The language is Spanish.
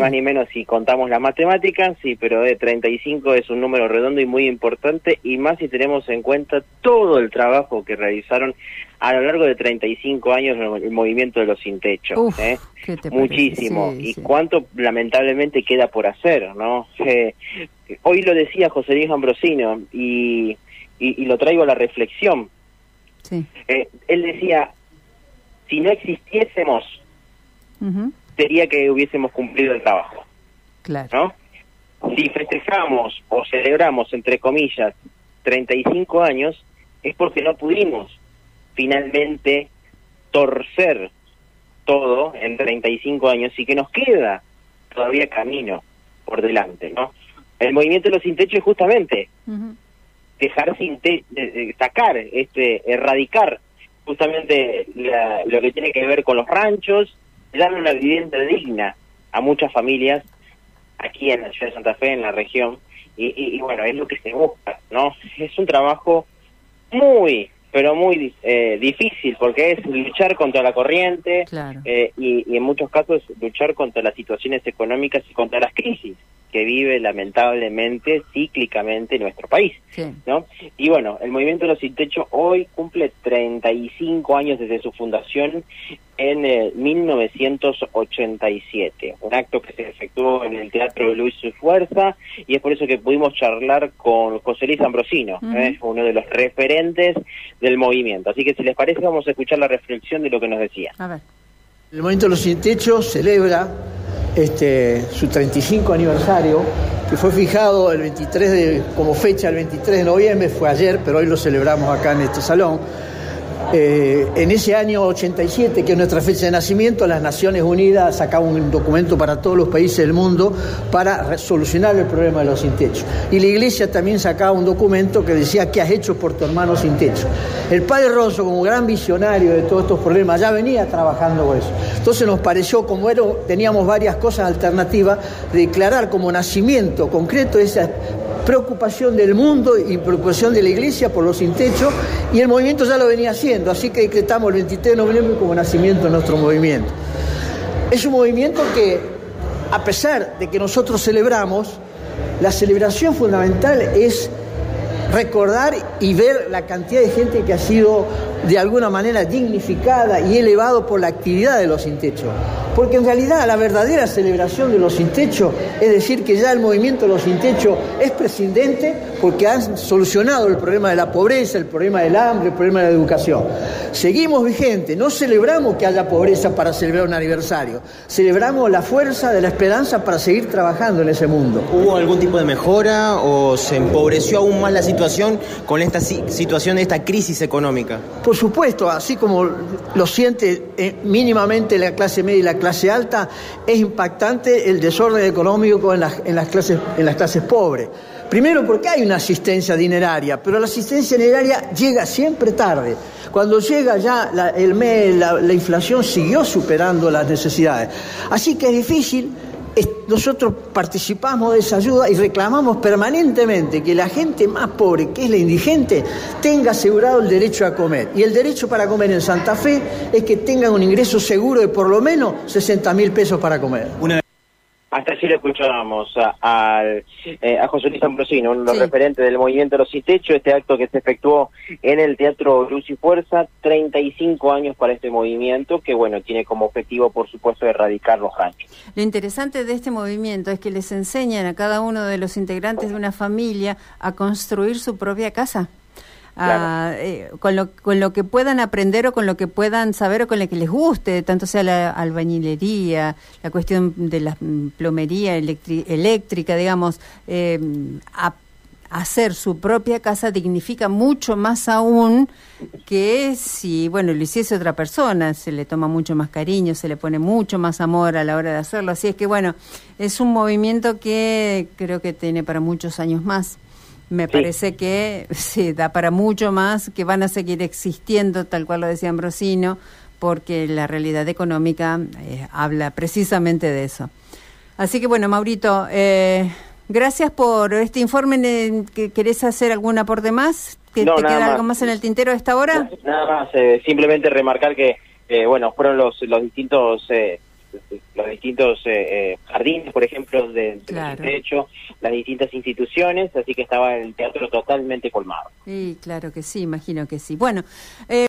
más ni menos si contamos las matemáticas, sí, pero de 35 es un número redondo y muy importante, y más si tenemos en cuenta todo el trabajo que realizaron a lo largo de 35 años el movimiento de los sin techo. ¿eh? Muchísimo. y cuánto lamentablemente queda por hacer, ¿no? Eh, hoy lo decía José Luis Ambrosino y, y, lo traigo a la reflexión. Eh, él decía, si no existiésemos, sería que hubiésemos cumplido el trabajo. Claro. ¿no? Si festejamos o celebramos, entre comillas, 35 años, es porque no pudimos finalmente torcer todo en 35 años y que nos queda todavía camino por delante, ¿no? El movimiento de los sin techo es justamente dejar sin techo, sacar, este, erradicar justamente lo que tiene que ver con los ranchos, darle una vivienda digna a muchas familias aquí en la ciudad de Santa Fe, en la región, y, y bueno, es lo que se busca, ¿no? Es un trabajo muy, pero muy eh, difícil porque es luchar contra la corriente eh, y, en muchos casos luchar contra las situaciones económicas y contra las crisis que vive lamentablemente cíclicamente nuestro país, ¿no? Y bueno, el Movimiento de los Sin Techo hoy cumple 35 años desde su fundación en 1987, eh, un acto que se efectuó en el Teatro Luis y Fuerza y es por eso que pudimos charlar con José Luis Ambrosino, ¿eh? uno de los referentes del movimiento. Así que si les parece vamos a escuchar la reflexión de lo que nos decía. A ver. El Movimiento de los Sin Techo celebra este, su 35 aniversario, que fue fijado el 23 de, como fecha el 23 de noviembre, fue ayer, pero hoy lo celebramos acá en este salón. Eh, en ese año 87, que es nuestra fecha de nacimiento, las Naciones Unidas sacaban un documento para todos los países del mundo para solucionar el problema de los sin techo. Y la Iglesia también sacaba un documento que decía, ¿qué has hecho por tu hermano sin techo? El padre Rosso, como gran visionario de todos estos problemas, ya venía trabajando con eso. Entonces nos pareció, como era, teníamos varias cosas alternativas, declarar como nacimiento concreto esa preocupación del mundo y preocupación de la iglesia por los sin techo y el movimiento ya lo venía haciendo, así que decretamos el 23 de noviembre como nacimiento de nuestro movimiento. Es un movimiento que, a pesar de que nosotros celebramos, la celebración fundamental es recordar y ver la cantidad de gente que ha sido de alguna manera dignificada y elevado por la actividad de los sin techo. Porque en realidad la verdadera celebración de los sin techo es decir que ya el movimiento de los sin techo es prescindente porque han solucionado el problema de la pobreza, el problema del hambre, el problema de la educación. Seguimos vigentes, no celebramos que haya pobreza para celebrar un aniversario, celebramos la fuerza de la esperanza para seguir trabajando en ese mundo. ¿Hubo algún tipo de mejora o se empobreció aún más la situación con esta situación de esta crisis económica? Por supuesto, así como lo siente eh, mínimamente la clase media y la clase es impactante el desorden económico en las, clases, en las clases pobres. Primero porque hay una asistencia dineraria, pero la asistencia dineraria llega siempre tarde. Cuando llega ya el mes, la, inflación siguió superando las necesidades. Así que es difícil nosotros participamos de esa ayuda y reclamamos permanentemente que la gente más pobre, que es la indigente, tenga asegurado el derecho a comer. Y el derecho para comer en Santa Fe es que tengan un ingreso seguro de por lo menos 60 mil pesos para comer. Hasta allí lo escuchábamos a, eh, a, José Luis Ambrosino, uno de los referentes del movimiento Los Sin Techo, este acto que se efectuó en el Teatro Luz y Fuerza, 35 años para este movimiento, que bueno, tiene como objetivo, por supuesto, erradicar los ranchos. Lo interesante de este movimiento es que les enseñan a cada uno de los integrantes de una familia a construir su propia casa. Eh, con, lo, con lo que puedan aprender o con lo que puedan saber o con lo que les guste, tanto sea la albañilería, la cuestión de la plomería eléctrica, digamos, eh, hacer su propia casa dignifica mucho más aún que si, bueno, lo hiciese otra persona, se le toma mucho más cariño, se le pone mucho más amor a la hora de hacerlo. Así es que, bueno, es un movimiento que creo que tiene para muchos años más. Me parece que sí, da para mucho más, que van a seguir existiendo, tal cual lo decía Ambrosino, porque la realidad económica eh, habla precisamente de eso. Así que bueno, Maurito, eh, gracias por este informe. ¿Querés hacer algún aporte más? ¿Que ¿Te queda algo más en el tintero a esta hora? Nada más, eh, simplemente remarcar que, bueno, fueron los, los distintos los distintos eh, jardines, por ejemplo, de, de hecho, las distintas instituciones, así que estaba el teatro totalmente colmado. Sí, claro que sí, imagino que sí. Bueno. Eh